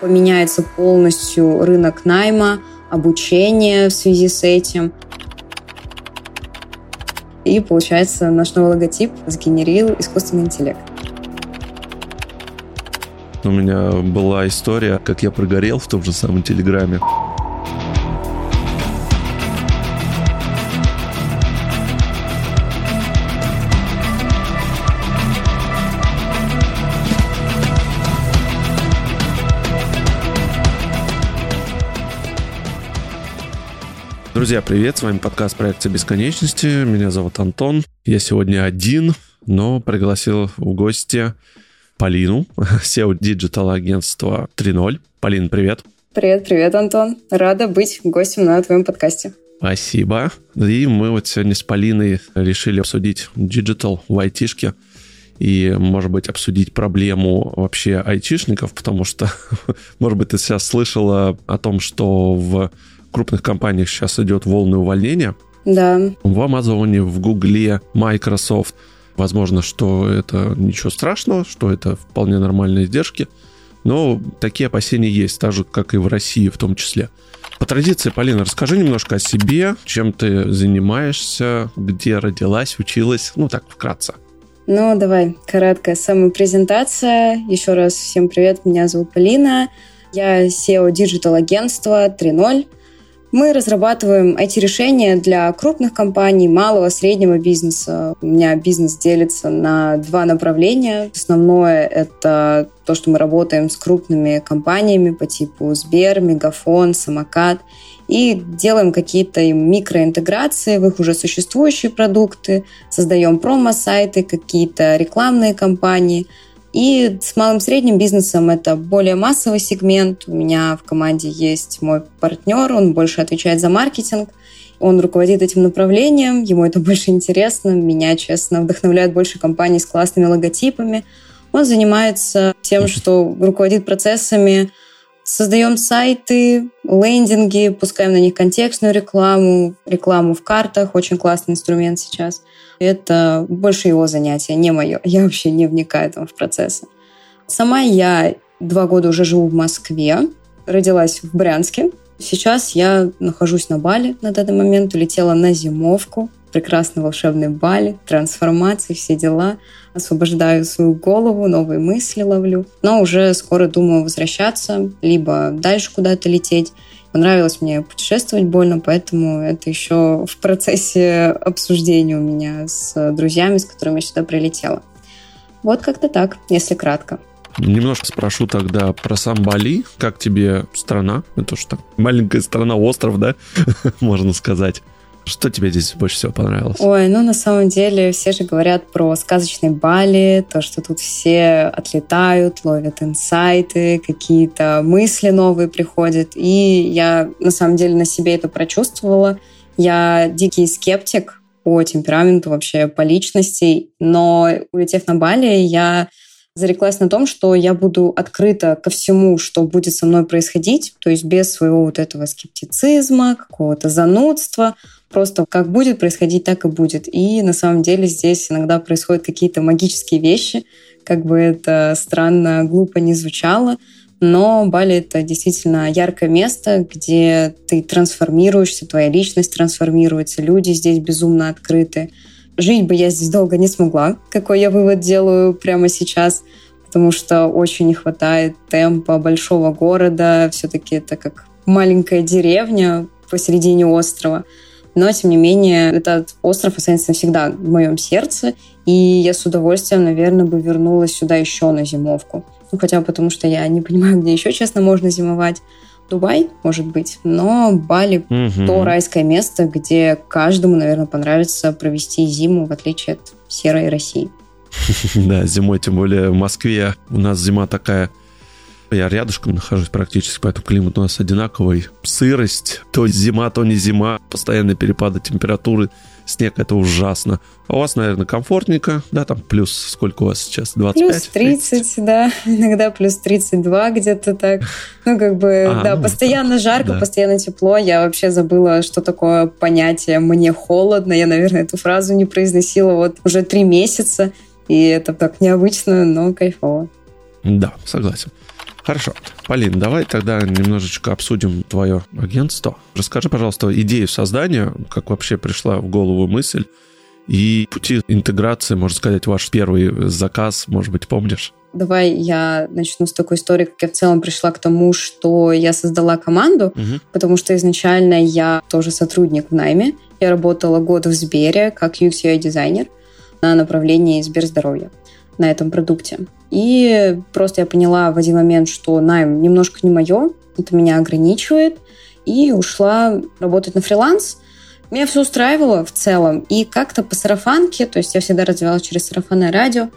Поменяется полностью рынок найма, обучение в связи с этим. И получается, наш новый логотип сгенерил искусственный интеллект. У меня была история, как я прогорел в том же самом Телеграме. Друзья, привет! С вами подкаст проекта бесконечности». Меня зовут Антон. Я сегодня один, но пригласил в гости Полину, CEO digital агентства 3.0. Полин, привет! Привет, привет, Антон. Рада быть гостем на твоем подкасте. Спасибо. И мы вот сегодня с Полиной решили обсудить digital в айтишке и, может быть, обсудить проблему вообще айтишников, потому что, может быть, ты сейчас слышала о том, что в крупных компаниях сейчас идет волны увольнения. Да. В Амазоне, в Гугле, Microsoft. Возможно, что это ничего страшного, что это вполне нормальные издержки. Но такие опасения есть, так же, как и в России в том числе. По традиции, Полина, расскажи немножко о себе, чем ты занимаешься, где родилась, училась, ну так, вкратце. Ну, давай, короткая самопрезентация. Еще раз всем привет, меня зовут Полина. Я SEO Digital агентства 3.0. Мы разрабатываем IT-решения для крупных компаний, малого, среднего бизнеса. У меня бизнес делится на два направления. Основное — это то, что мы работаем с крупными компаниями по типу Сбер, Мегафон, Самокат и делаем какие-то микроинтеграции в их уже существующие продукты, создаем промо-сайты, какие-то рекламные кампании — и с малым средним бизнесом это более массовый сегмент. У меня в команде есть мой партнер, он больше отвечает за маркетинг. Он руководит этим направлением, ему это больше интересно. Меня, честно, вдохновляют больше компании с классными логотипами. Он занимается тем, что руководит процессами Создаем сайты, лендинги, пускаем на них контекстную рекламу, рекламу в картах, очень классный инструмент сейчас. Это больше его занятие, не мое. Я вообще не вникаю там в процессы. Сама я два года уже живу в Москве, родилась в Брянске. Сейчас я нахожусь на Бали на данный момент, улетела на зимовку прекрасный волшебный Бали, трансформации, все дела. Освобождаю свою голову, новые мысли ловлю. Но уже скоро думаю возвращаться, либо дальше куда-то лететь. Понравилось мне путешествовать больно, поэтому это еще в процессе обсуждения у меня с друзьями, с которыми я сюда прилетела. Вот как-то так, если кратко. Немножко спрошу тогда про сам Бали. Как тебе страна? Это что, маленькая страна, остров, да? Можно сказать. Что тебе здесь больше всего понравилось? Ой, ну на самом деле все же говорят про сказочный Бали, то, что тут все отлетают, ловят инсайты, какие-то мысли новые приходят. И я на самом деле на себе это прочувствовала. Я дикий скептик по темпераменту, вообще по личности, но улетев на Бали, я зареклась на том, что я буду открыта ко всему, что будет со мной происходить, то есть без своего вот этого скептицизма, какого-то занудства, просто как будет происходить, так и будет. И на самом деле здесь иногда происходят какие-то магические вещи, как бы это странно, глупо не звучало, но Бали — это действительно яркое место, где ты трансформируешься, твоя личность трансформируется, люди здесь безумно открыты. Жить бы я здесь долго не смогла, какой я вывод делаю прямо сейчас, потому что очень не хватает темпа большого города. Все-таки это как маленькая деревня посередине острова. Но, тем не менее, этот остров останется навсегда в моем сердце, и я с удовольствием, наверное, бы вернулась сюда еще на зимовку. Ну, хотя бы потому, что я не понимаю, где еще, честно, можно зимовать. Дубай, может быть, но Бали угу. то райское место, где каждому, наверное, понравится провести зиму, в отличие от серой России. Да, зимой, тем более в Москве у нас зима такая я рядышком нахожусь практически, поэтому климат у нас одинаковый. Сырость, то зима, то не зима, постоянные перепады температуры, снег это ужасно. А у вас, наверное, комфортненько, да, там плюс сколько у вас сейчас, 25? Плюс 30, 30? да, иногда плюс 32 где-то так. Ну, как бы, а, да, ну, постоянно так, жарко, да. постоянно тепло. Я вообще забыла, что такое понятие «мне холодно». Я, наверное, эту фразу не произносила вот уже три месяца, и это так необычно, но кайфово. Да, согласен. Хорошо. Полин, давай тогда немножечко обсудим твое агентство. Расскажи, пожалуйста, идею создания, как вообще пришла в голову мысль, и пути интеграции, можно сказать, ваш первый заказ, может быть, помнишь? Давай я начну с такой истории, как я в целом пришла к тому, что я создала команду, угу. потому что изначально я тоже сотрудник в найме. Я работала год в Сбере как UX UI дизайнер на направлении Сберздоровья на этом продукте. И просто я поняла в один момент, что найм немножко не мое, это меня ограничивает, и ушла работать на фриланс. Меня все устраивало в целом. И как-то по сарафанке, то есть я всегда развивалась через сарафанное радио,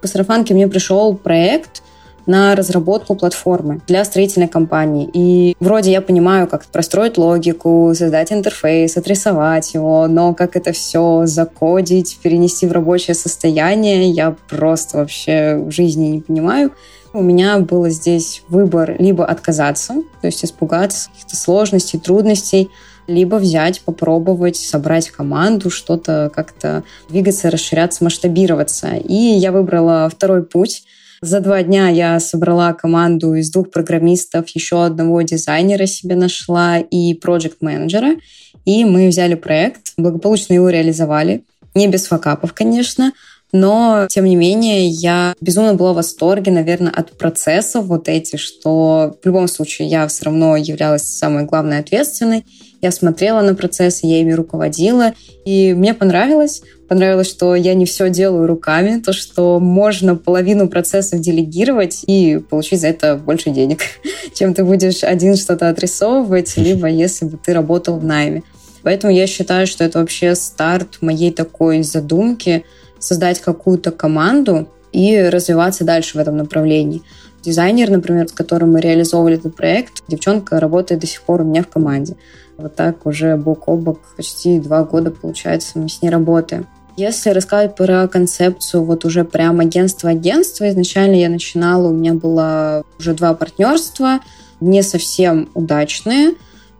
по сарафанке мне пришел проект на разработку платформы для строительной компании. И вроде я понимаю, как простроить логику, создать интерфейс, отрисовать его, но как это все закодить, перенести в рабочее состояние, я просто вообще в жизни не понимаю. У меня был здесь выбор либо отказаться, то есть испугаться каких-то сложностей, трудностей, либо взять, попробовать, собрать команду, что-то как-то двигаться, расширяться, масштабироваться. И я выбрала второй путь. За два дня я собрала команду из двух программистов, еще одного дизайнера себе нашла и проект-менеджера. И мы взяли проект, благополучно его реализовали. Не без факапов, конечно, но, тем не менее, я безумно была в восторге, наверное, от процессов вот эти, что в любом случае я все равно являлась самой главной ответственной. Я смотрела на процессы, я ими руководила, и мне понравилось. Понравилось, что я не все делаю руками, то, что можно половину процессов делегировать и получить за это больше денег, чем ты будешь один что-то отрисовывать, либо если бы ты работал в найме. Поэтому я считаю, что это вообще старт моей такой задумки создать какую-то команду и развиваться дальше в этом направлении. Дизайнер, например, с которым мы реализовывали этот проект, девчонка работает до сих пор у меня в команде. Вот так уже бок о бок почти два года, получается, мы с ней работаем. Если рассказать про концепцию вот уже прям агентство-агентство, изначально я начинала, у меня было уже два партнерства, не совсем удачные.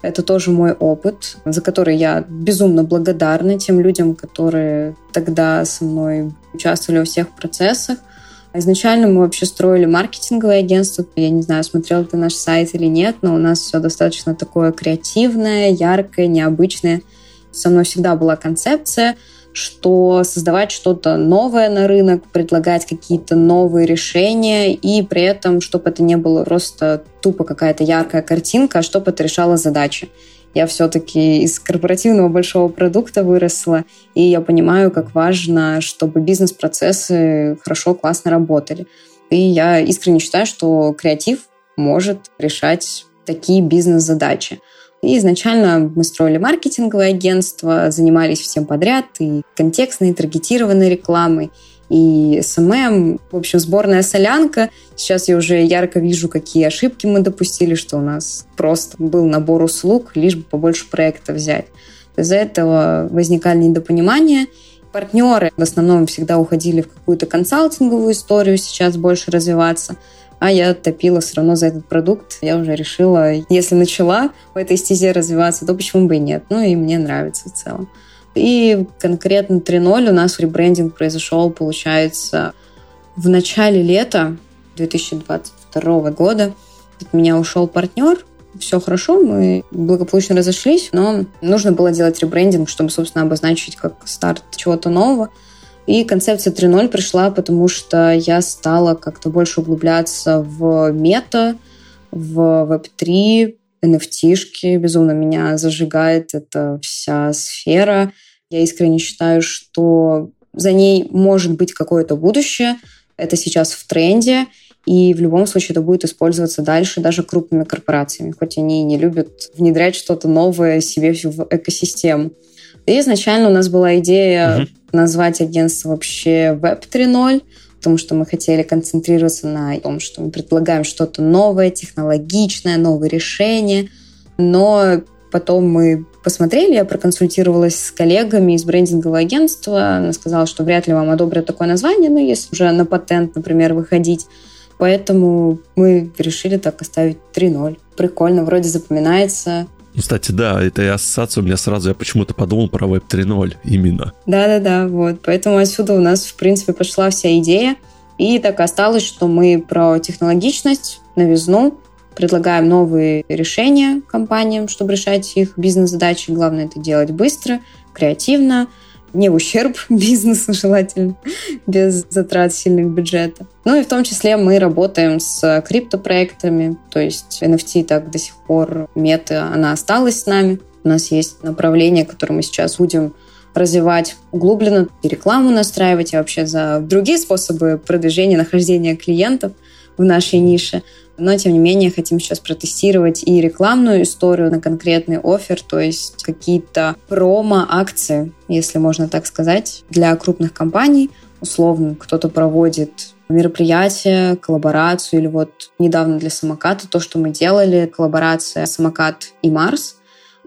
Это тоже мой опыт, за который я безумно благодарна тем людям, которые тогда со мной участвовали во всех процессах. Изначально мы вообще строили маркетинговое агентство. Я не знаю, смотрел ты наш сайт или нет, но у нас все достаточно такое креативное, яркое, необычное. Со мной всегда была концепция, что создавать что-то новое на рынок, предлагать какие-то новые решения, и при этом, чтобы это не было просто тупо какая-то яркая картинка, а чтобы это решало задачи. Я все-таки из корпоративного большого продукта выросла, и я понимаю, как важно, чтобы бизнес-процессы хорошо, классно работали. И я искренне считаю, что креатив может решать такие бизнес-задачи. И изначально мы строили маркетинговое агентство, занимались всем подряд, и контекстной, и таргетированной рекламой, и SMM. В общем, сборная солянка. Сейчас я уже ярко вижу, какие ошибки мы допустили, что у нас просто был набор услуг, лишь бы побольше проектов взять. Из-за этого возникали недопонимания. Партнеры в основном всегда уходили в какую-то консалтинговую историю, сейчас больше развиваться. А я топила все равно за этот продукт. Я уже решила, если начала в этой стезе развиваться, то почему бы и нет. Ну и мне нравится в целом. И конкретно 3.0 у нас ребрендинг произошел, получается, в начале лета 2022 года. От меня ушел партнер, все хорошо, мы благополучно разошлись, но нужно было делать ребрендинг, чтобы, собственно, обозначить как старт чего-то нового. И концепция 3.0 пришла, потому что я стала как-то больше углубляться в мета, в Web3, NFT-шки. Безумно меня зажигает эта вся сфера. Я искренне считаю, что за ней может быть какое-то будущее. Это сейчас в тренде, и в любом случае это будет использоваться дальше даже крупными корпорациями, хоть они и не любят внедрять что-то новое себе в экосистему. И изначально у нас была идея угу. назвать агентство вообще Web 3.0, потому что мы хотели концентрироваться на том, что мы предлагаем что-то новое, технологичное, новые решения. Но потом мы посмотрели, я проконсультировалась с коллегами из брендингового агентства. Она сказала, что вряд ли вам одобрят такое название, но если уже на патент, например, выходить. Поэтому мы решили так оставить 3.0. Прикольно, вроде запоминается. Ну, кстати, да, эта ассоциация у меня сразу, я почему-то подумал про Web 3.0 именно. Да-да-да, вот. Поэтому отсюда у нас, в принципе, пошла вся идея. И так осталось, что мы про технологичность новизну, предлагаем новые решения компаниям, чтобы решать их бизнес-задачи. Главное это делать быстро, креативно, не в ущерб бизнесу желательно, без затрат сильных бюджета. Ну и в том числе мы работаем с криптопроектами, то есть NFT так до сих пор, мета, она осталась с нами. У нас есть направление, которое мы сейчас будем развивать углубленно, и рекламу настраивать, и вообще за другие способы продвижения, нахождения клиентов в нашей нише. Но, тем не менее, хотим сейчас протестировать и рекламную историю на конкретный офер, то есть какие-то промо-акции, если можно так сказать, для крупных компаний. Условно, кто-то проводит мероприятие, коллаборацию, или вот недавно для самоката то, что мы делали, коллаборация самокат и Марс.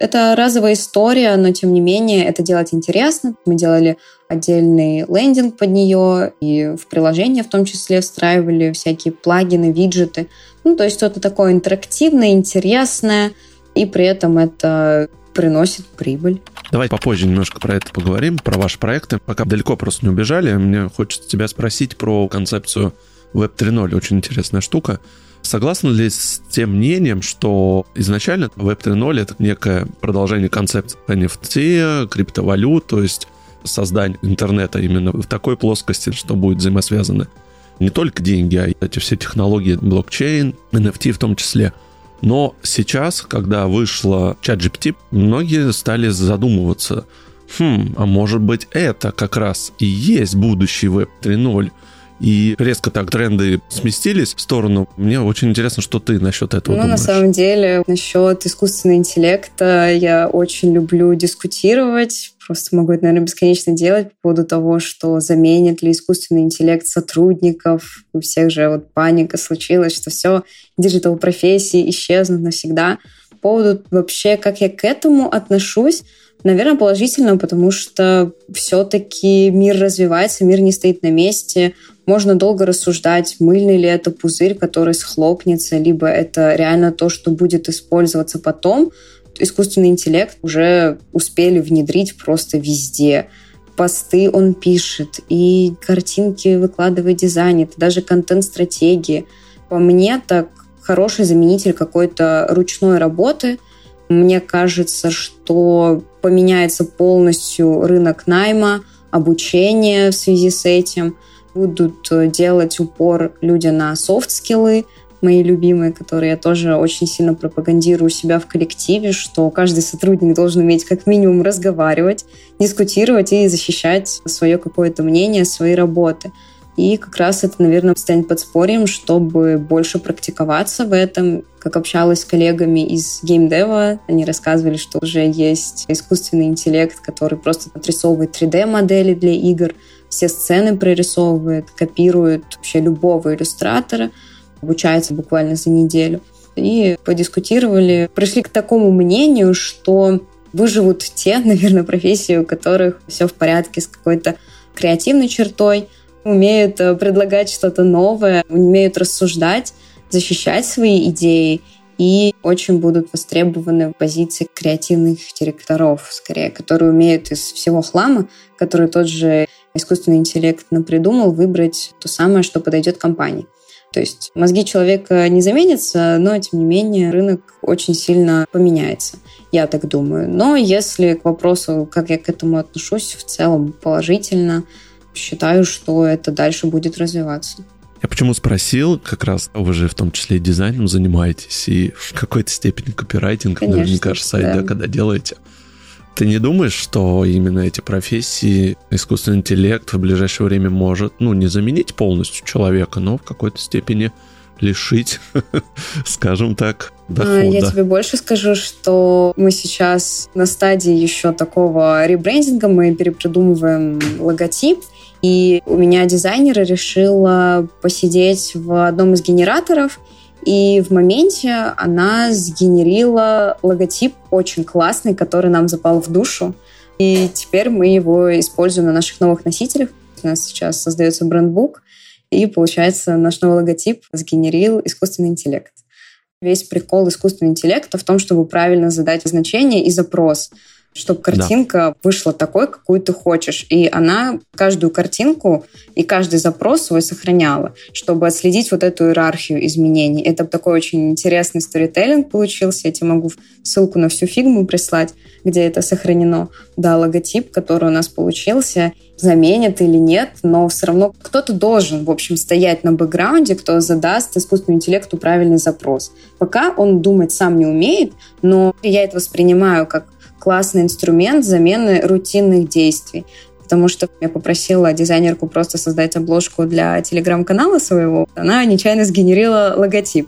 Это разовая история, но тем не менее это делать интересно. Мы делали отдельный лендинг под нее и в приложение в том числе встраивали всякие плагины, виджеты. Ну, то есть что-то такое интерактивное, интересное, и при этом это приносит прибыль. Давай попозже немножко про это поговорим, про ваши проекты. Пока далеко просто не убежали, мне хочется тебя спросить про концепцию Web 3.0. Очень интересная штука. Согласны ли с тем мнением, что изначально Web 3.0 это некое продолжение концепции NFT, криптовалют, то есть создание интернета именно в такой плоскости, что будет взаимосвязаны не только деньги, а эти все технологии блокчейн, NFT в том числе. Но сейчас, когда вышла ChatGPT, многие стали задумываться, хм, а может быть это как раз и есть будущий Web 3.0, и резко так тренды сместились в сторону. Мне очень интересно, что ты насчет этого ну, думаешь. на самом деле, насчет искусственного интеллекта я очень люблю дискутировать. Просто могу это, наверное, бесконечно делать по поводу того, что заменит ли искусственный интеллект сотрудников. У всех же вот паника случилась, что все, digital профессии исчезнут навсегда. По поводу вообще, как я к этому отношусь, Наверное, положительно, потому что все-таки мир развивается, мир не стоит на месте. Можно долго рассуждать, мыльный ли это пузырь, который схлопнется, либо это реально то, что будет использоваться потом. Искусственный интеллект уже успели внедрить просто везде. Посты он пишет, и картинки выкладывает, дизайнит, даже контент-стратегии. По мне, так хороший заменитель какой-то ручной работы – мне кажется, что поменяется полностью рынок найма, обучения в связи с этим. Будут э, делать упор люди на софт-скиллы, мои любимые, которые я тоже очень сильно пропагандирую у себя в коллективе, что каждый сотрудник должен уметь как минимум разговаривать, дискутировать и защищать свое какое-то мнение, свои работы. И как раз это, наверное, станет подспорьем, чтобы больше практиковаться в этом. Как общалась с коллегами из геймдева, они рассказывали, что уже есть искусственный интеллект, который просто отрисовывает 3D-модели для игр, все сцены прорисовывает, копирует вообще любого иллюстратора, обучается буквально за неделю. И подискутировали, пришли к такому мнению, что выживут те, наверное, профессии, у которых все в порядке с какой-то креативной чертой – умеют э, предлагать что-то новое, умеют рассуждать, защищать свои идеи и очень будут востребованы в позиции креативных директоров, скорее, которые умеют из всего хлама, который тот же искусственный интеллект напридумал, выбрать то самое, что подойдет компании. То есть мозги человека не заменятся, но, тем не менее, рынок очень сильно поменяется. Я так думаю. Но если к вопросу, как я к этому отношусь, в целом положительно, считаю, что это дальше будет развиваться. Я почему спросил, как раз вы же в том числе и дизайном занимаетесь, и в какой-то степени копирайтинг, Конечно, наверняка же сайт, да. да, когда делаете. Ты не думаешь, что именно эти профессии искусственный интеллект в ближайшее время может, ну, не заменить полностью человека, но в какой-то степени лишить, скажем так, а, дохода. Я тебе больше скажу, что мы сейчас на стадии еще такого ребрендинга, мы перепродумываем логотип, и у меня дизайнер решила посидеть в одном из генераторов, и в моменте она сгенерила логотип очень классный, который нам запал в душу. И теперь мы его используем на наших новых носителях. У нас сейчас создается брендбук, и получается наш новый логотип сгенерил искусственный интеллект. Весь прикол искусственного интеллекта в том, чтобы правильно задать значение и запрос. Чтобы картинка да. вышла такой, какую ты хочешь. И она каждую картинку и каждый запрос свой сохраняла, чтобы отследить вот эту иерархию изменений. Это такой очень интересный сторителлинг получился. Я тебе могу ссылку на всю фигму прислать, где это сохранено. Да, логотип, который у нас получился, заменит или нет, но все равно кто-то должен, в общем, стоять на бэкграунде, кто задаст искусственному интеллекту правильный запрос. Пока он думать сам не умеет, но я это воспринимаю как классный инструмент замены рутинных действий. Потому что я попросила дизайнерку просто создать обложку для телеграм-канала своего. Она нечаянно сгенерила логотип.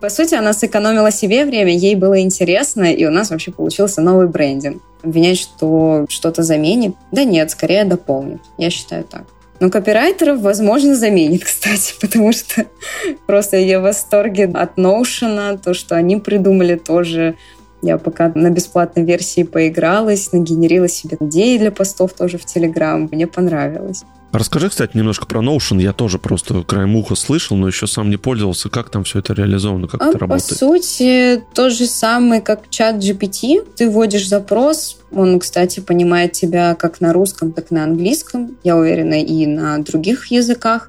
По сути, она сэкономила себе время, ей было интересно, и у нас вообще получился новый брендинг. Обвинять, что что-то заменит? Да нет, скорее дополнит. Я считаю так. Но копирайтеров, возможно, заменит, кстати, потому что просто я в восторге от Notion, то, что они придумали тоже я пока на бесплатной версии поигралась, нагенерила себе идеи для постов тоже в Телеграм. Мне понравилось. Расскажи, кстати, немножко про Notion. Я тоже просто краем уха слышал, но еще сам не пользовался. Как там все это реализовано, как а, это работает? По сути, то же самое, как чат GPT. Ты вводишь запрос, он, кстати, понимает тебя как на русском, так и на английском. Я уверена, и на других языках.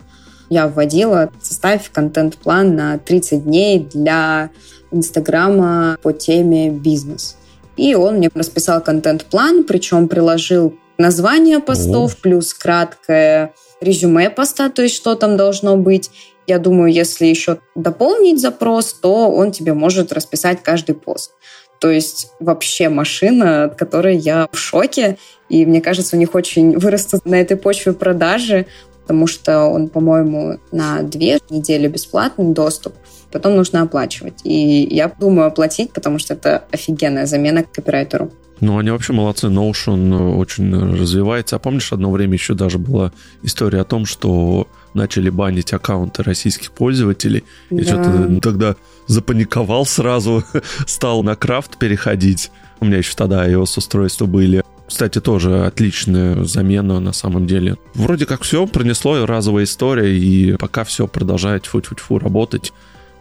Я вводила, составь контент-план на 30 дней для Инстаграма по теме «Бизнес». И он мне расписал контент-план, причем приложил название постов, О. плюс краткое резюме поста, то есть что там должно быть. Я думаю, если еще дополнить запрос, то он тебе может расписать каждый пост. То есть вообще машина, от которой я в шоке. И мне кажется, у них очень вырастут на этой почве продажи, потому что он, по-моему, на две недели бесплатный доступ потом нужно оплачивать. И я думаю оплатить, потому что это офигенная замена копирайтеру. Ну, они вообще молодцы. Notion очень развивается. А помнишь, одно время еще даже была история о том, что начали банить аккаунты российских пользователей. Да. И что-то тогда запаниковал сразу, стал на крафт переходить. У меня еще тогда iOS-устройства были. Кстати, тоже отличная замена на самом деле. Вроде как все пронесло, разовая история, и пока все продолжает фу-фу-фу работать.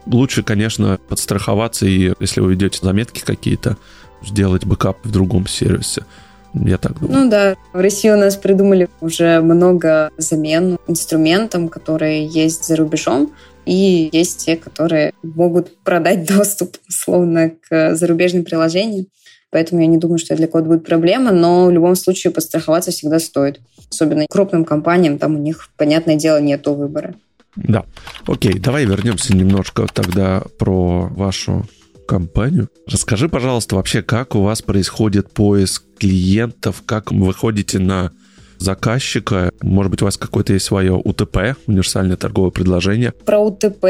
Лучше, конечно, подстраховаться и, если вы ведете заметки какие-то, сделать бэкап в другом сервисе. Я так думаю. Ну да, в России у нас придумали уже много замен инструментам, которые есть за рубежом, и есть те, которые могут продать доступ, условно, к зарубежным приложениям. Поэтому я не думаю, что для кого-то будет проблема, но в любом случае подстраховаться всегда стоит. Особенно крупным компаниям, там у них, понятное дело, нет выбора. Да. Окей, давай вернемся немножко тогда про вашу компанию. Расскажи, пожалуйста, вообще, как у вас происходит поиск клиентов, как вы ходите на заказчика? Может быть, у вас какое-то есть свое УТП, универсальное торговое предложение? Про УТП,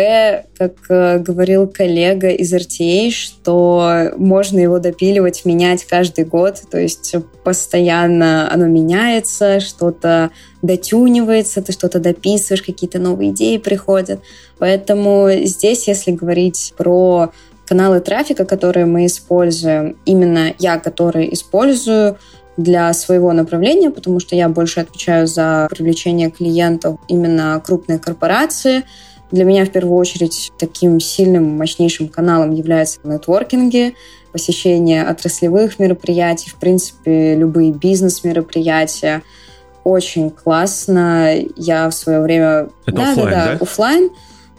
как э, говорил коллега из RTA, что можно его допиливать, менять каждый год, то есть постоянно оно меняется, что-то дотюнивается, ты что-то дописываешь, какие-то новые идеи приходят. Поэтому здесь, если говорить про каналы трафика, которые мы используем, именно я, который использую, для своего направления, потому что я больше отвечаю за привлечение клиентов именно крупные корпорации. Для меня в первую очередь таким сильным, мощнейшим каналом являются нетворкинги, посещение отраслевых мероприятий, в принципе, любые бизнес-мероприятия. Очень классно. Я в свое время... Это да, офлайн, да, да, да? офлайн.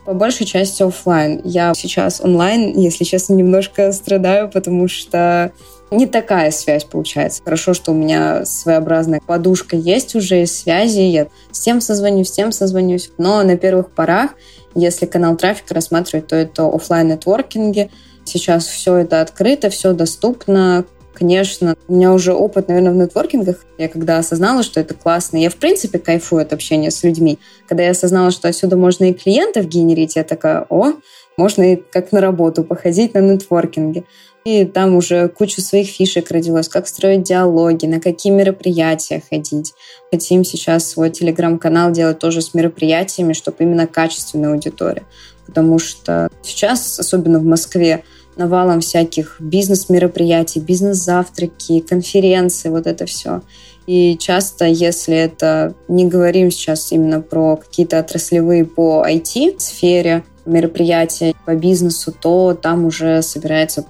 По большей части офлайн. Я сейчас онлайн, если честно, немножко страдаю, потому что не такая связь получается. Хорошо, что у меня своеобразная подушка есть уже из связи. Я с тем созвонюсь, с тем созвонюсь. Но на первых порах, если канал трафика рассматривать, то это офлайн нетворкинги. Сейчас все это открыто, все доступно. Конечно, у меня уже опыт, наверное, в нетворкингах. Я когда осознала, что это классно, я в принципе кайфую от общения с людьми. Когда я осознала, что отсюда можно и клиентов генерить, я такая, о, можно и как на работу походить на нетворкинге. И там уже куча своих фишек родилось, как строить диалоги, на какие мероприятия ходить. Хотим сейчас свой телеграм-канал делать тоже с мероприятиями, чтобы именно качественная аудитория. Потому что сейчас, особенно в Москве, навалом всяких бизнес-мероприятий, бизнес-завтраки, конференции, вот это все. И часто, если это не говорим сейчас именно про какие-то отраслевые по IT-сфере мероприятия по бизнесу, то там уже собирается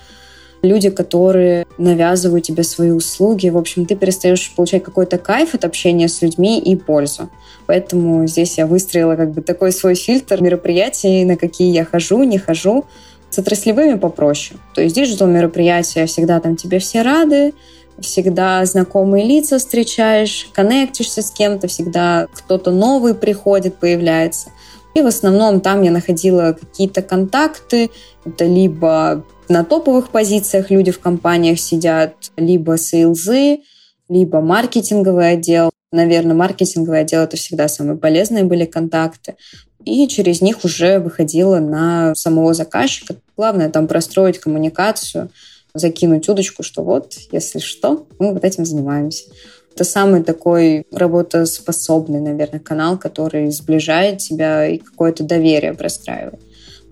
люди, которые навязывают тебе свои услуги. В общем, ты перестаешь получать какой-то кайф от общения с людьми и пользу. Поэтому здесь я выстроила как бы такой свой фильтр мероприятий, на какие я хожу, не хожу. С отраслевыми попроще. То есть digital мероприятия всегда там тебе все рады, всегда знакомые лица встречаешь, коннектишься с кем-то, всегда кто-то новый приходит, появляется. И в основном там я находила какие-то контакты. Это либо на топовых позициях люди в компаниях сидят, либо сейлзы, либо маркетинговый отдел. Наверное, маркетинговый отдел — это всегда самые полезные были контакты. И через них уже выходила на самого заказчика. Главное там простроить коммуникацию, закинуть удочку, что вот, если что, мы вот этим занимаемся. Это самый такой работоспособный, наверное, канал, который сближает тебя и какое-то доверие простраивает.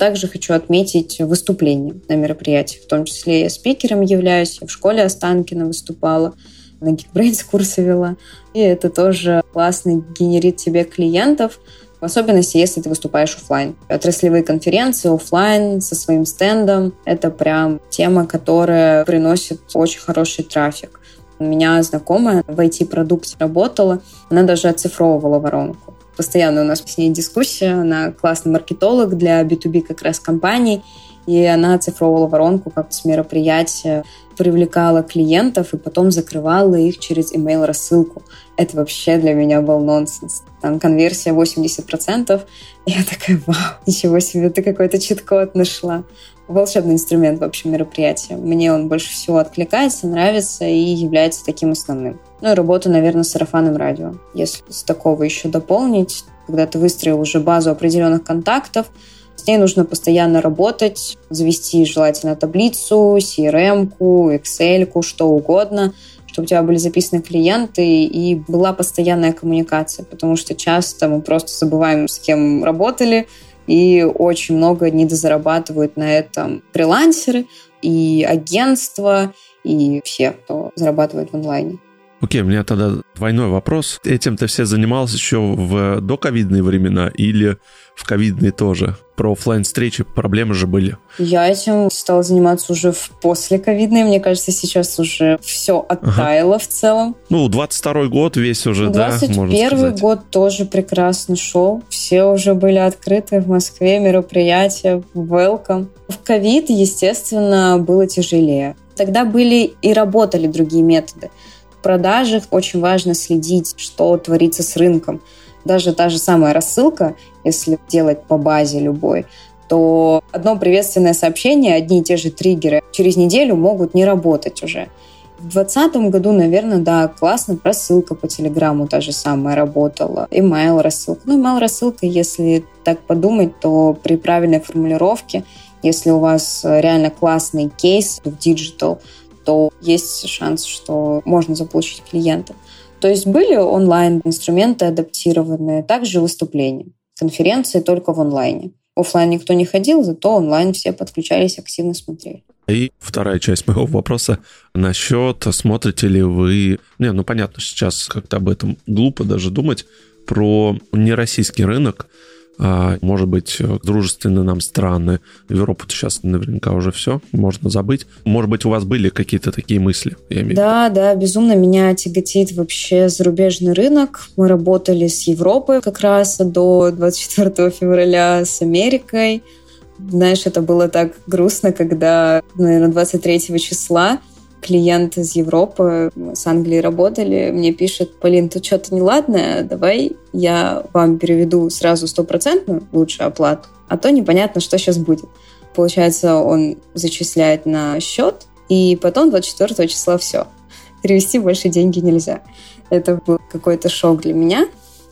Также хочу отметить выступления на мероприятиях. В том числе я спикером являюсь. Я в школе Останкина выступала, на Geekbrains курсы вела. И это тоже классно генерит тебе клиентов, в особенности, если ты выступаешь офлайн. Отраслевые конференции офлайн со своим стендом — это прям тема, которая приносит очень хороший трафик. У меня знакомая в IT-продукте работала, она даже оцифровывала воронку. Постоянно у нас с ней дискуссия, она классный маркетолог для B2B как раз компаний, и она оцифровывала воронку как с мероприятия, привлекала клиентов и потом закрывала их через email-рассылку. Это вообще для меня был нонсенс. Там конверсия 80%. И я такая, вау, ничего себе, ты какой-то чит-код нашла волшебный инструмент, в общем, мероприятия. Мне он больше всего откликается, нравится и является таким основным. Ну и работа, наверное, с сарафанным радио. Если с такого еще дополнить, когда ты выстроил уже базу определенных контактов, с ней нужно постоянно работать, завести желательно таблицу, CRM-ку, Excel-ку, что угодно, чтобы у тебя были записаны клиенты и была постоянная коммуникация, потому что часто мы просто забываем, с кем работали, и очень много недозарабатывают на этом фрилансеры и агентства, и все, кто зарабатывает в онлайне. Окей, у меня тогда двойной вопрос. Этим ты все занимался еще в доковидные времена или в ковидные тоже? Про офлайн встречи проблемы же были. Я этим стала заниматься уже в послековидные. Мне кажется, сейчас уже все оттаяло ага. в целом. Ну, 22 год весь уже, 21 да, можно сказать. год тоже прекрасно шел. Все уже были открыты в Москве, мероприятия, welcome. В ковид, естественно, было тяжелее. Тогда были и работали другие методы продажах очень важно следить, что творится с рынком. Даже та же самая рассылка, если делать по базе любой, то одно приветственное сообщение, одни и те же триггеры через неделю могут не работать уже. В 2020 году, наверное, да, классно, рассылка по Телеграму та же самая работала, email рассылка. Ну, email рассылка, если так подумать, то при правильной формулировке, если у вас реально классный кейс в digital, то есть шанс, что можно заполучить клиента. То есть были онлайн-инструменты адаптированные, также выступления. Конференции только в онлайне. Оффлайн никто не ходил, зато онлайн все подключались, активно смотрели. И вторая часть моего вопроса насчет, смотрите ли вы... Не, ну понятно, сейчас как-то об этом глупо даже думать, про нероссийский рынок, может быть, дружественные нам страны. Европу сейчас наверняка уже все, можно забыть. Может быть, у вас были какие-то такие мысли? да, да, безумно меня тяготит вообще зарубежный рынок. Мы работали с Европой как раз до 24 февраля, с Америкой. Знаешь, это было так грустно, когда, наверное, 23 числа клиент из Европы, мы с Англией работали, мне пишет, Полин, тут что-то неладное, давай я вам переведу сразу стопроцентную лучшую оплату, а то непонятно, что сейчас будет. Получается, он зачисляет на счет, и потом 24 числа все. Перевести больше деньги нельзя. Это был какой-то шок для меня.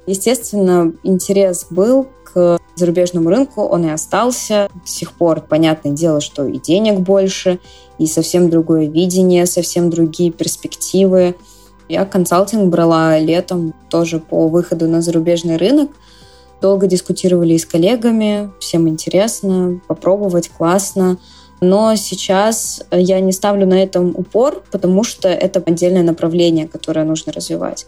Естественно, интерес был к зарубежному рынку, он и остался. До сих пор, понятное дело, что и денег больше, и совсем другое видение, совсем другие перспективы. Я консалтинг брала летом тоже по выходу на зарубежный рынок. Долго дискутировали с коллегами, всем интересно, попробовать классно. Но сейчас я не ставлю на этом упор, потому что это отдельное направление, которое нужно развивать.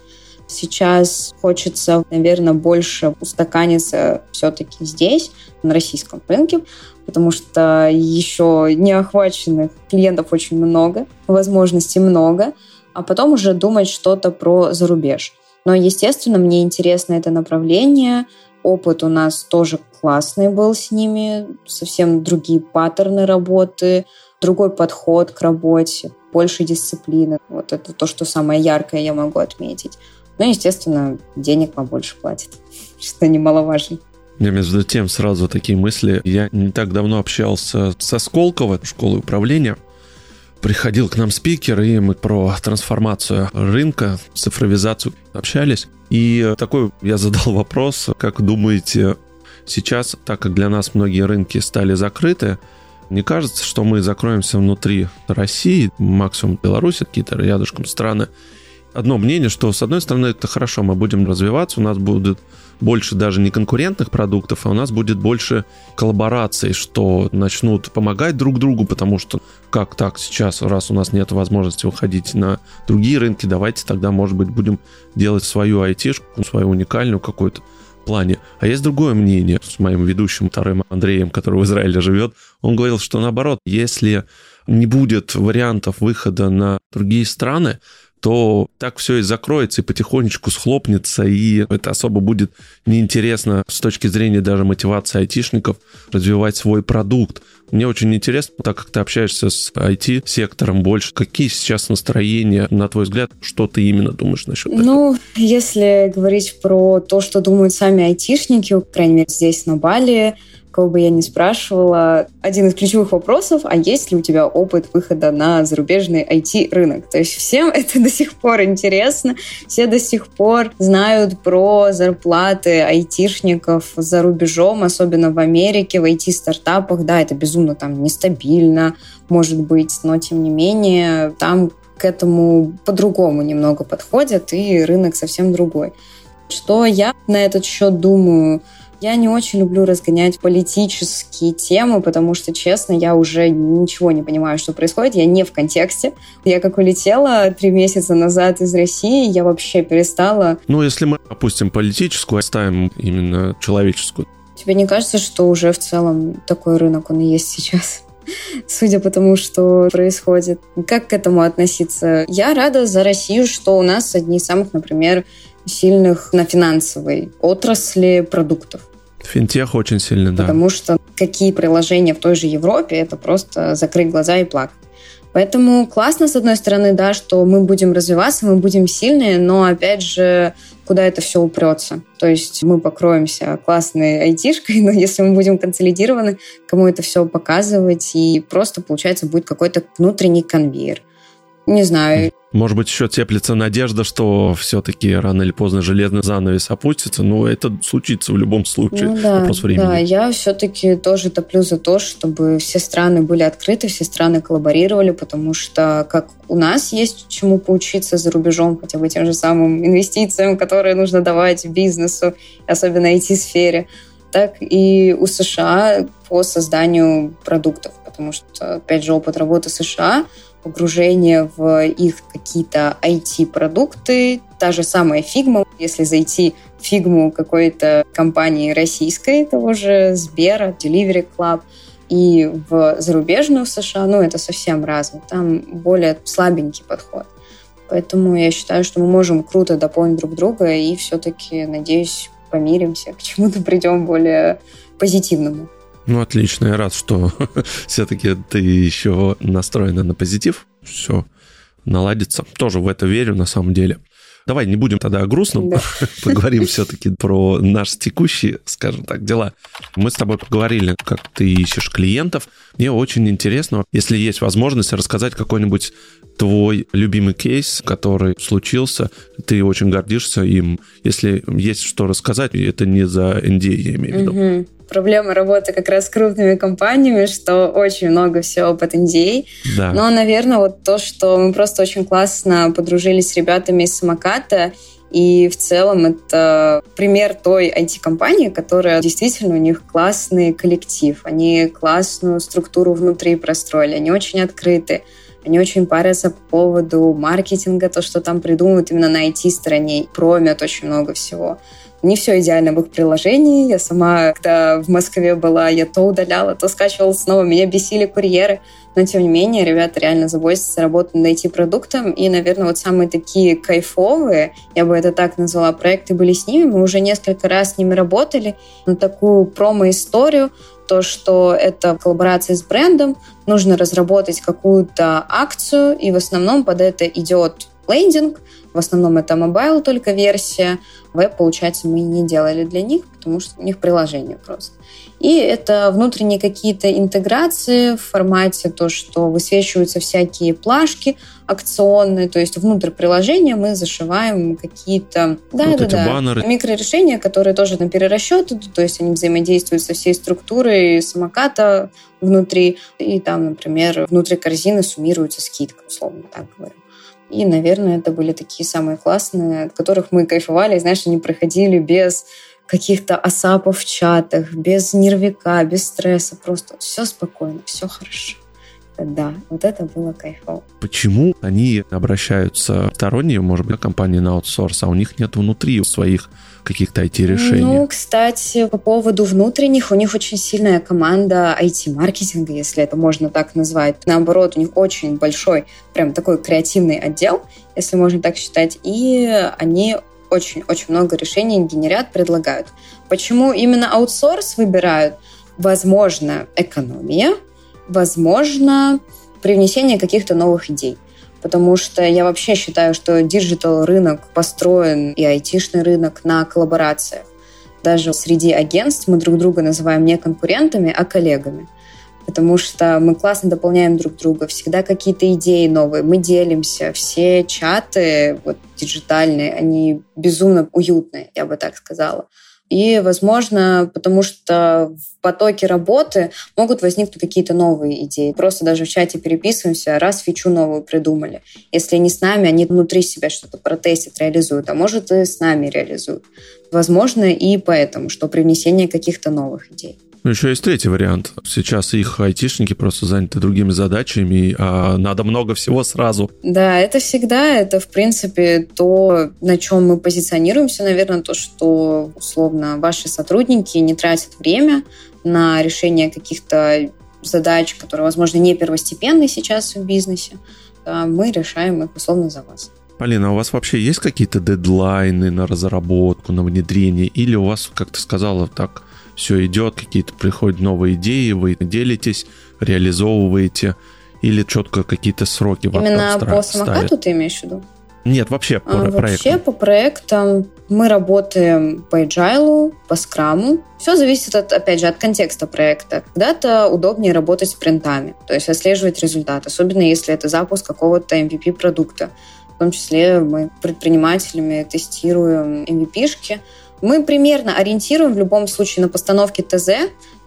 Сейчас хочется, наверное, больше устаканиться все-таки здесь, на российском рынке, потому что еще неохваченных клиентов очень много, возможностей много, а потом уже думать что-то про зарубеж. Но, естественно, мне интересно это направление. Опыт у нас тоже классный был с ними, совсем другие паттерны работы, другой подход к работе, больше дисциплины. Вот это то, что самое яркое я могу отметить. Ну, естественно, денег побольше платят, что немаловажно. Меня между тем сразу такие мысли. Я не так давно общался со Сколково, школой управления. Приходил к нам спикер, и мы про трансформацию рынка, цифровизацию общались. И такой я задал вопрос, как думаете, сейчас, так как для нас многие рынки стали закрыты, не кажется, что мы закроемся внутри России, максимум Беларуси, какие-то рядышком страны. Одно мнение, что с одной стороны это хорошо, мы будем развиваться, у нас будет больше даже не конкурентных продуктов, а у нас будет больше коллабораций, что начнут помогать друг другу, потому что как так сейчас, раз у нас нет возможности выходить на другие рынки, давайте тогда, может быть, будем делать свою айтишку, свою уникальную какую-то плане. А есть другое мнение с моим ведущим вторым Андреем, который в Израиле живет. Он говорил, что наоборот, если не будет вариантов выхода на другие страны, то так все и закроется, и потихонечку схлопнется, и это особо будет неинтересно с точки зрения даже мотивации айтишников развивать свой продукт. Мне очень интересно, так как ты общаешься с IT-сектором больше, какие сейчас настроения, на твой взгляд, что ты именно думаешь насчет этого? Ну, если говорить про то, что думают сами айтишники, по крайней мере, здесь на Бали, кого бы я ни спрашивала, один из ключевых вопросов, а есть ли у тебя опыт выхода на зарубежный IT-рынок? То есть всем это до сих пор интересно, все до сих пор знают про зарплаты айтишников за рубежом, особенно в Америке, в IT-стартапах. Да, это безумно там нестабильно, может быть, но тем не менее там к этому по-другому немного подходят, и рынок совсем другой. Что я на этот счет думаю? Я не очень люблю разгонять политические темы, потому что, честно, я уже ничего не понимаю, что происходит. Я не в контексте. Я как улетела три месяца назад из России, я вообще перестала... Ну, если мы опустим политическую, оставим именно человеческую. Тебе не кажется, что уже в целом такой рынок он и есть сейчас? судя по тому, что происходит. Как к этому относиться? Я рада за Россию, что у нас одни из самых, например, сильных на финансовой отрасли продуктов. Финтех очень сильный, да. Потому что какие приложения в той же Европе, это просто закрыть глаза и плакать. Поэтому классно, с одной стороны, да, что мы будем развиваться, мы будем сильные, но, опять же, куда это все упрется. То есть мы покроемся классной айтишкой, но если мы будем консолидированы, кому это все показывать, и просто, получается, будет какой-то внутренний конвейер. Не знаю. Может быть, еще теплится надежда, что все-таки рано или поздно железный занавес опустится, но это случится в любом случае. Ну, да, Вопрос времени. Да, я все-таки тоже топлю за то, чтобы все страны были открыты, все страны коллаборировали, потому что как у нас есть чему поучиться за рубежом, хотя бы тем же самым инвестициям, которые нужно давать бизнесу, особенно IT-сфере, так и у США по созданию продуктов, потому что, опять же, опыт работы США — погружение в их какие-то IT-продукты, та же самая Figma, если зайти в Figma какой-то компании российской, того же Сбера, Delivery Club, и в зарубежную в США, ну, это совсем разное. Там более слабенький подход. Поэтому я считаю, что мы можем круто дополнить друг друга и все-таки, надеюсь, помиримся, к чему-то придем более позитивному. Ну, отлично. Я рад, что все-таки ты еще настроена на позитив. Все наладится. Тоже в это верю, на самом деле. Давай не будем тогда о грустном, да. поговорим все-таки про наши текущие, скажем так, дела. Мы с тобой поговорили, как ты ищешь клиентов. Мне очень интересно, если есть возможность, рассказать какой-нибудь твой любимый кейс, который случился, ты очень гордишься им. Если есть что рассказать, это не за NDA, я имею в виду проблема работы как раз с крупными компаниями, что очень много всего под NDA. Да. Но, наверное, вот то, что мы просто очень классно подружились с ребятами из самоката, и в целом это пример той IT-компании, которая действительно у них классный коллектив, они классную структуру внутри простроили, они очень открыты, Они очень парятся по поводу маркетинга, то, что там придумывают именно на IT-стороне, промят очень много всего. Не все идеально в их приложении. Я сама, когда в Москве была, я то удаляла, то скачивала снова. Меня бесили курьеры. Но, тем не менее, ребята реально заботятся, работают над IT-продуктом. И, наверное, вот самые такие кайфовые, я бы это так назвала, проекты были с ними. Мы уже несколько раз с ними работали на такую промо-историю, то, что это коллаборация с брендом, нужно разработать какую-то акцию, и в основном под это идет лендинг, в основном это mobile только версия. Веб, получается, мы не делали для них, потому что у них приложение просто. И это внутренние какие-то интеграции в формате то, что высвечиваются всякие плашки акционные, то есть внутрь приложения мы зашиваем какие-то да, вот да, да, баннеры. микрорешения, которые тоже на перерасчет идут, то есть они взаимодействуют со всей структурой самоката внутри, и там, например, внутри корзины суммируется скидка, условно так говоря. И, наверное, это были такие самые классные, от которых мы кайфовали. Знаешь, они проходили без каких-то осапов в чатах, без нервика, без стресса. Просто все спокойно, все хорошо. Да, вот это было кайфово. Почему они обращаются сторонние, может быть, компании на аутсорс, а у них нет внутри своих каких-то IT-решений? Ну, кстати, по поводу внутренних, у них очень сильная команда IT-маркетинга, если это можно так назвать. Наоборот, у них очень большой, прям такой креативный отдел, если можно так считать, и они очень-очень много решений генерят, предлагают. Почему именно аутсорс выбирают? Возможно, экономия, возможно, привнесение каких-то новых идей. Потому что я вообще считаю, что digital рынок построен и айтишный рынок на коллаборациях. Даже среди агентств мы друг друга называем не конкурентами, а коллегами. Потому что мы классно дополняем друг друга, всегда какие-то идеи новые, мы делимся. Все чаты вот, диджитальные, они безумно уютные, я бы так сказала. И, возможно, потому что в потоке работы могут возникнуть какие-то новые идеи. Просто даже в чате переписываемся, раз фичу новую придумали. Если не с нами, они внутри себя что-то протестят, реализуют, а может и с нами реализуют. Возможно, и поэтому, что привнесение каких-то новых идей. Ну, еще есть третий вариант. Сейчас их айтишники просто заняты другими задачами, а надо много всего сразу. Да, это всегда, это, в принципе, то, на чем мы позиционируемся, наверное, то, что, условно, ваши сотрудники не тратят время на решение каких-то задач, которые, возможно, не первостепенные сейчас в бизнесе. Мы решаем их, условно, за вас. Полина, а у вас вообще есть какие-то дедлайны на разработку, на внедрение? Или у вас, как ты сказала, так все идет, какие-то приходят новые идеи, вы делитесь, реализовываете, или четко какие-то сроки Именно по самокату ставят? ты имеешь в виду? Нет, вообще по а, проектам. Вообще по проектам мы работаем по agile, по скраму. Все зависит, от, опять же, от контекста проекта. Когда-то удобнее работать с принтами, то есть отслеживать результат, особенно если это запуск какого-то MVP-продукта. В том числе мы предпринимателями тестируем MVP-шки, мы примерно ориентируем в любом случае на постановке ТЗ.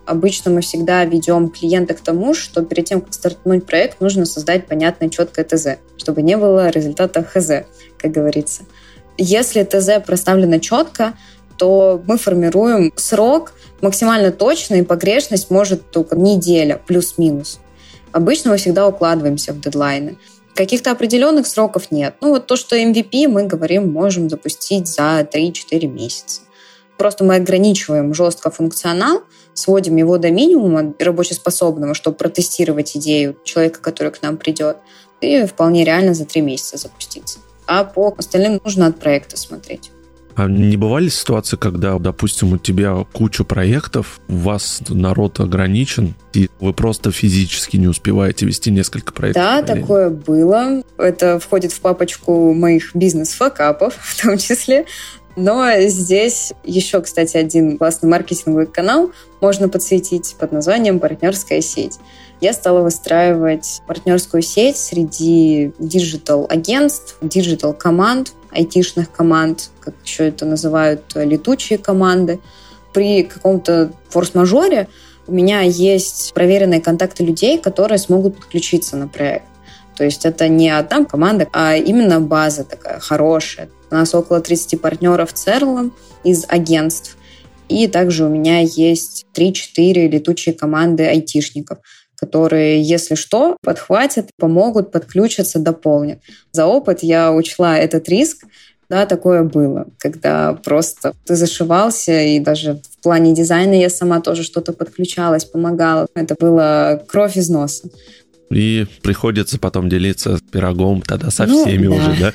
Обычно мы всегда ведем клиента к тому, что перед тем, как стартануть проект, нужно создать понятное, четкое ТЗ, чтобы не было результата ХЗ, как говорится. Если ТЗ проставлено четко, то мы формируем срок максимально точно, и погрешность может только неделя плюс-минус. Обычно мы всегда укладываемся в дедлайны. Каких-то определенных сроков нет. Ну вот то, что MVP, мы говорим, можем запустить за 3-4 месяца. Просто мы ограничиваем жестко функционал, сводим его до минимума рабочеспособного, чтобы протестировать идею человека, который к нам придет, и вполне реально за три месяца запуститься. А по остальным нужно от проекта смотреть. А не бывали ситуации, когда, допустим, у тебя куча проектов, у вас народ ограничен, и вы просто физически не успеваете вести несколько проектов? Да, такое было. Это входит в папочку моих бизнес-факапов в том числе. Но здесь еще, кстати, один классный маркетинговый канал можно подсветить под названием «Партнерская сеть». Я стала выстраивать партнерскую сеть среди digital-агентств, digital-команд, айтишных команд, как еще это называют, летучие команды. При каком-то форс-мажоре у меня есть проверенные контакты людей, которые смогут подключиться на проект. То есть это не одна команда, а именно база такая хорошая. У нас около 30 партнеров CERL из агентств. И также у меня есть 3-4 летучие команды айтишников. которые, если что, подхватят, помогут, подключатся, дополнят. За опыт я учла этот риск, да, такое было, когда просто ты зашивался, и даже в плане дизайна я сама тоже что-то подключалась, помогала. Это было кровь из носа. И приходится потом делиться пирогом тогда со ну, всеми да. уже, да?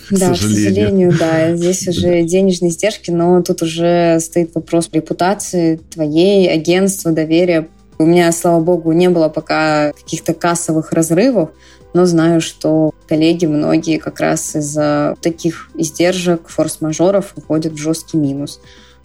Да, к сожалению, да. Здесь уже денежные издержки, но тут уже стоит вопрос репутации твоей, агентства, доверия. У меня, слава богу, не было пока каких-то кассовых разрывов, но знаю, что коллеги многие как раз из-за таких издержек, форс-мажоров уходят в жесткий минус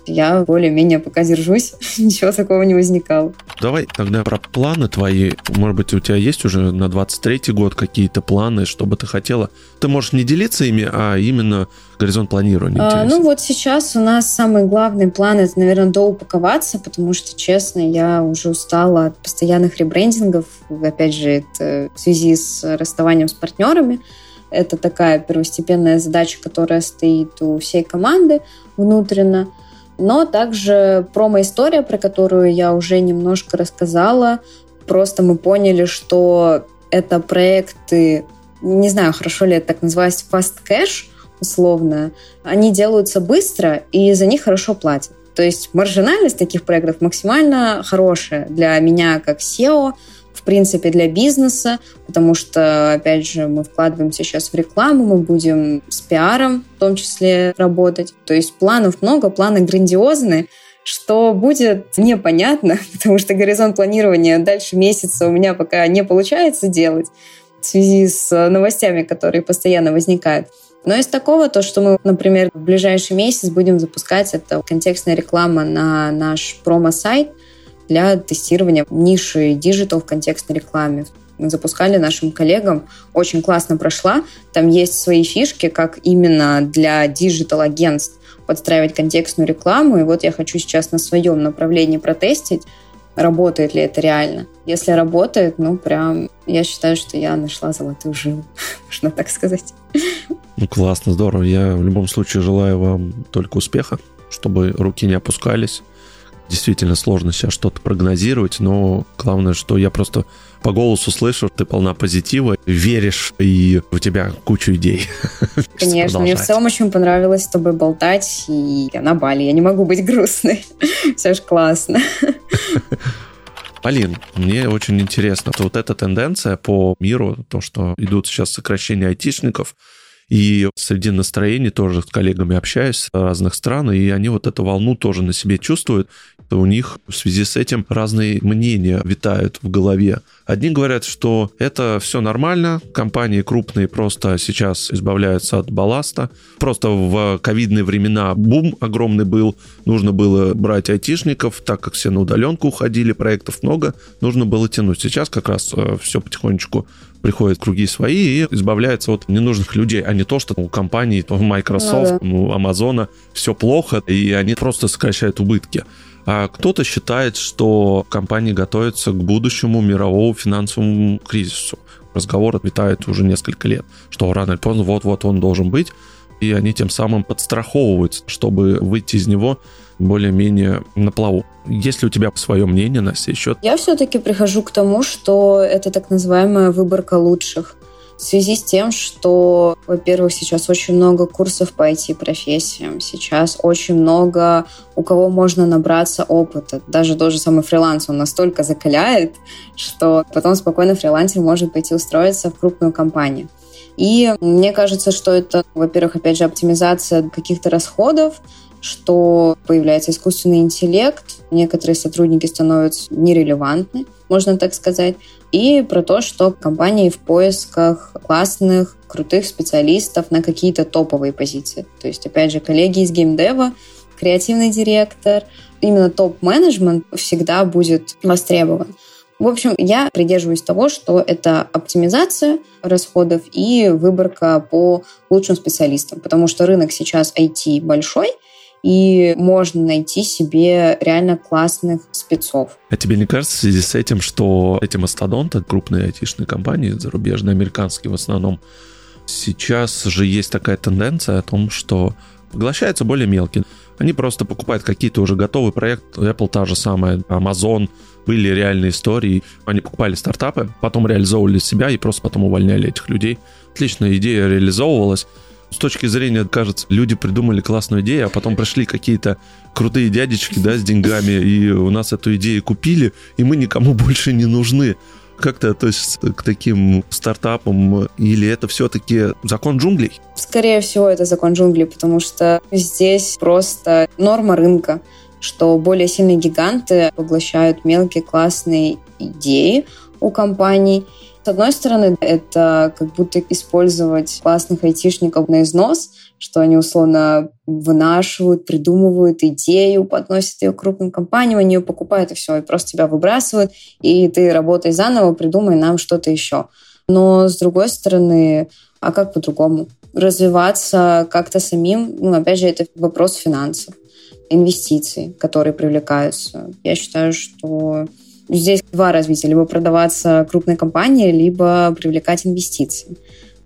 я более-менее пока держусь, ничего такого не возникало. Давай тогда про планы твои. Может быть, у тебя есть уже на 23-й год какие-то планы, что бы ты хотела? Ты можешь не делиться ими, а именно горизонт планирования. А, ну вот сейчас у нас самый главный план это, наверное, доупаковаться, потому что, честно, я уже устала от постоянных ребрендингов. Опять же, это в связи с расставанием с партнерами. Это такая первостепенная задача, которая стоит у всей команды внутренно но также промо-история, про которую я уже немножко рассказала. Просто мы поняли, что это проекты, не знаю, хорошо ли это так называть, fast cash, условно. Они делаются быстро, и за них хорошо платят. То есть маржинальность таких проектов максимально хорошая для меня как SEO, в принципе, для бизнеса, потому что, опять же, мы вкладываемся сейчас в рекламу, мы будем с пиаром в том числе работать. То есть планов много, планы грандиозные, что будет непонятно, потому что горизонт планирования дальше месяца у меня пока не получается делать в связи с новостями, которые постоянно возникают. Но из такого, то, что мы, например, в ближайший месяц будем запускать, это контекстная реклама на наш промо-сайт – для тестирования ниши digital в контекстной рекламе. Мы запускали нашим коллегам, очень классно прошла. Там есть свои фишки, как именно для digital-агентств подстраивать контекстную рекламу. И вот я хочу сейчас на своем направлении протестить, работает ли это реально. Если работает, ну прям я считаю, что я нашла золотую жилу, можно так сказать. Ну классно, здорово. Я в любом случае желаю вам только успеха, чтобы руки не опускались, действительно сложно сейчас что-то прогнозировать, но главное, что я просто по голосу слышу, ты полна позитива, веришь, и у тебя куча идей. Конечно, мне в целом очень понравилось с тобой болтать, и я на Бали, я не могу быть грустной. Все же классно. Полин, мне очень интересно, вот эта тенденция по миру, то, что идут сейчас сокращения айтишников, и среди настроений тоже с коллегами общаюсь разных стран, и они вот эту волну тоже на себе чувствуют. У них в связи с этим разные мнения витают в голове. Одни говорят, что это все нормально, компании крупные просто сейчас избавляются от балласта. Просто в ковидные времена бум огромный был, нужно было брать айтишников, так как все на удаленку уходили, проектов много, нужно было тянуть. Сейчас как раз э, все потихонечку приходят круги свои и избавляются от ненужных людей, а не то, что у компаний, у Microsoft, ну, да. у Amazon все плохо, и они просто сокращают убытки. А кто-то считает, что компании готовятся к будущему мировому финансовому кризису. Разговор витает уже несколько лет, что рано или поздно вот-вот он должен быть, и они тем самым подстраховываются, чтобы выйти из него более-менее на плаву. Есть ли у тебя свое мнение на сей счет? Я все-таки прихожу к тому, что это так называемая выборка лучших. В связи с тем, что, во-первых, сейчас очень много курсов по IT-профессиям, сейчас очень много у кого можно набраться опыта. Даже тот же самый фриланс, он настолько закаляет, что потом спокойно фрилансер может пойти устроиться в крупную компанию. И мне кажется, что это, во-первых, опять же, оптимизация каких-то расходов, что появляется искусственный интеллект, некоторые сотрудники становятся нерелевантны, можно так сказать, и про то, что компании в поисках классных, крутых специалистов на какие-то топовые позиции. То есть, опять же, коллеги из геймдева, креативный директор, именно топ-менеджмент всегда будет востребован. В общем, я придерживаюсь того, что это оптимизация расходов и выборка по лучшим специалистам, потому что рынок сейчас IT большой, и можно найти себе реально классных спецов. А тебе не кажется в связи с этим, что эти мастодонты, крупные айтишные компании, зарубежные, американские в основном, сейчас же есть такая тенденция о том, что поглощаются более мелкие. Они просто покупают какие-то уже готовые проекты. Apple та же самая, Amazon, были реальные истории. Они покупали стартапы, потом реализовывали себя и просто потом увольняли этих людей. Отличная идея реализовывалась. С точки зрения, кажется, люди придумали классную идею, а потом пришли какие-то крутые дядечки, да, с деньгами, и у нас эту идею купили, и мы никому больше не нужны. Как ты относишься к таким стартапам? Или это все-таки закон джунглей? Скорее всего, это закон джунглей, потому что здесь просто норма рынка что более сильные гиганты поглощают мелкие классные идеи у компаний. С одной стороны, это как будто использовать классных айтишников на износ, что они условно вынашивают, придумывают идею, подносят ее крупным компаниям, они ее покупают и все, и просто тебя выбрасывают, и ты работай заново, придумай нам что-то еще. Но с другой стороны, а как по-другому? Развиваться как-то самим, ну, опять же, это вопрос финансов инвестиций, которые привлекаются. Я считаю, что здесь два развития. Либо продаваться крупной компании, либо привлекать инвестиции.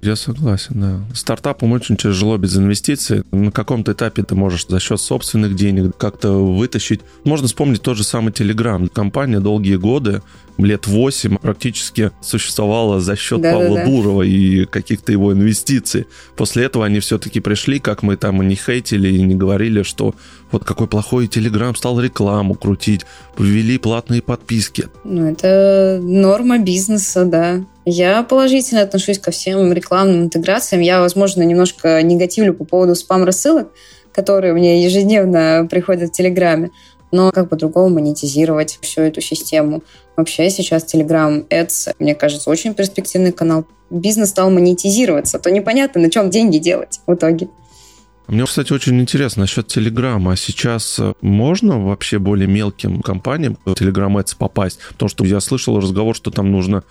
Я согласен, да. Стартапам очень тяжело без инвестиций. На каком-то этапе ты можешь за счет собственных денег как-то вытащить. Можно вспомнить тот же самый Telegram. Компания долгие годы лет 8 практически существовала за счет да, Павла да, да. Дурова и каких-то его инвестиций. После этого они все-таки пришли, как мы там и не хейтили, и не говорили, что вот какой плохой Телеграм стал рекламу крутить, ввели платные подписки. Ну, это норма бизнеса, да. Я положительно отношусь ко всем рекламным интеграциям. Я, возможно, немножко негативлю по поводу спам-рассылок, которые мне ежедневно приходят в Телеграме но как по-другому монетизировать всю эту систему. Вообще сейчас Telegram Ads, мне кажется, очень перспективный канал. Бизнес стал монетизироваться, то непонятно, на чем деньги делать в итоге. Мне, кстати, очень интересно насчет Телеграма. Сейчас э, можно вообще более мелким компаниям в Telegram Ads попасть? Потому что я слышал разговор, что там нужно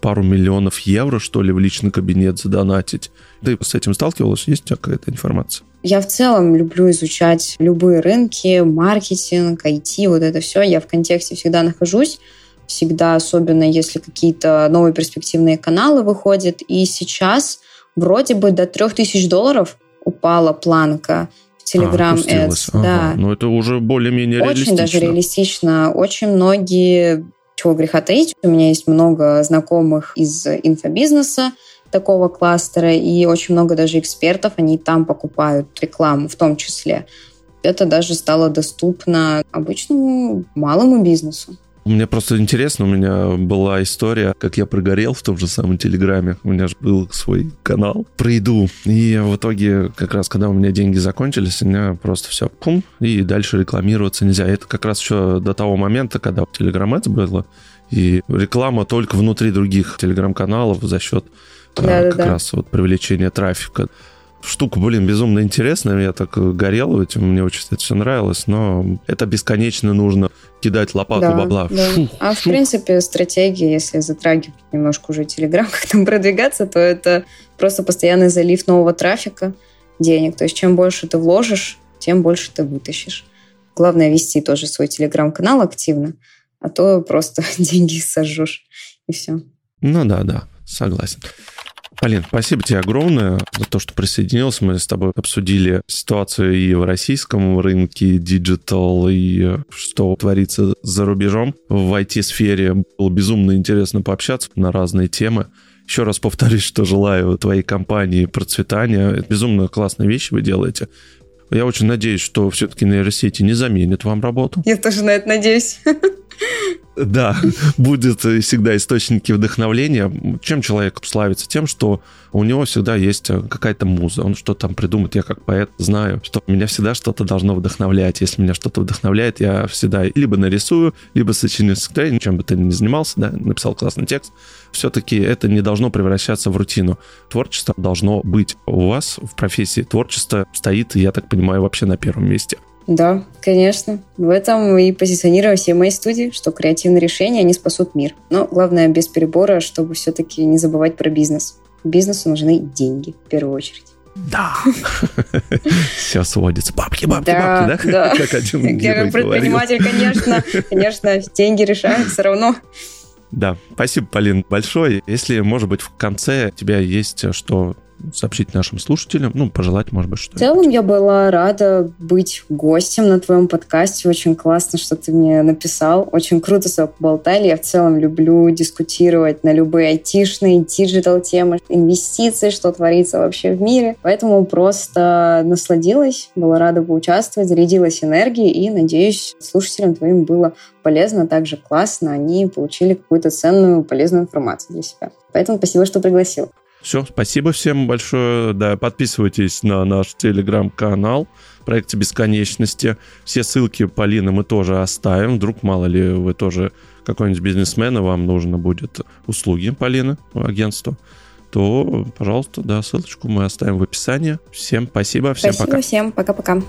пару миллионов евро, что ли, в личный кабинет задонатить. Ты с этим сталкивалась? Есть какая-то информация? Я в целом люблю изучать любые рынки, маркетинг, IT, вот это все. Я в контексте всегда нахожусь. Всегда, особенно если какие-то новые перспективные каналы выходят. И сейчас вроде бы до 3000 долларов упала планка в Telegram а, Ads. Ага. Да. Но это уже более-менее Очень реалистично. даже реалистично. Очень многие, чего греха таить, у меня есть много знакомых из инфобизнеса, такого кластера, и очень много даже экспертов, они там покупают рекламу в том числе. Это даже стало доступно обычному малому бизнесу. Мне просто интересно, у меня была история, как я прогорел в том же самом Телеграме. У меня же был свой канал про еду. И в итоге, как раз когда у меня деньги закончились, у меня просто все пум, и дальше рекламироваться нельзя. Это как раз еще до того момента, когда Телеграм это было, и реклама только внутри других телеграм-каналов за счет да, как да, раз вот привлечение трафика. Штука, блин, безумно интересная. Я так горел этим, мне очень это все нравилось, но это бесконечно нужно кидать лопату да, бабла. Да. Шух, а шух. в принципе стратегия, если затрагивать немножко уже Телеграм, как там продвигаться, то это просто постоянный залив нового трафика, денег. То есть чем больше ты вложишь, тем больше ты вытащишь. Главное вести тоже свой Телеграм-канал активно, а то просто деньги сожжешь, и все. Ну да, да, согласен. Полин, спасибо тебе огромное за то, что присоединилась. Мы с тобой обсудили ситуацию и в российском рынке, digital, и что творится за рубежом в IT-сфере. Было безумно интересно пообщаться на разные темы. Еще раз повторюсь, что желаю твоей компании процветания. Это безумно классные вещи вы делаете. Я очень надеюсь, что все-таки нейросети не заменят вам работу. Я тоже на это надеюсь. Да, будет всегда источники вдохновления. Чем человек славится? Тем, что у него всегда есть какая-то муза. Он что-то там придумает. Я как поэт знаю, что меня всегда что-то должно вдохновлять. Если меня что-то вдохновляет, я всегда либо нарисую, либо сочиню стихотворение, чем бы ты ни занимался, да, написал классный текст. Все-таки это не должно превращаться в рутину. Творчество должно быть. У вас в профессии творчество стоит, я так понимаю, вообще на первом месте. Да, конечно. В этом и позиционируем все мои студии, что креативные решения, они спасут мир. Но главное, без перебора, чтобы все-таки не забывать про бизнес. Бизнесу нужны деньги, в первую очередь. Да. Все сводится. Бабки, бабки, да, бабки, да? Да. Как один Я как предприниматель, конечно, конечно, деньги решают все равно. Да, спасибо, Полин, большое. Если, может быть, в конце у тебя есть что сообщить нашим слушателям, ну, пожелать, может быть, что-то. В целом я была рада быть гостем на твоем подкасте. Очень классно, что ты мне написал. Очень круто с тобой поболтали. Я в целом люблю дискутировать на любые айтишные, digital темы, инвестиции, что творится вообще в мире. Поэтому просто насладилась, была рада поучаствовать, зарядилась энергией и, надеюсь, слушателям твоим было полезно, также классно, они получили какую-то ценную, полезную информацию для себя. Поэтому спасибо, что пригласил. Все, спасибо всем большое. Да, подписывайтесь на наш телеграм-канал проекте бесконечности. Все ссылки Полины мы тоже оставим. Вдруг, мало ли, вы тоже какой-нибудь бизнесмен, и вам нужно будет услуги Полины, агентства, то, пожалуйста, да, ссылочку мы оставим в описании. Всем спасибо, всем спасибо пока. всем, пока-пока.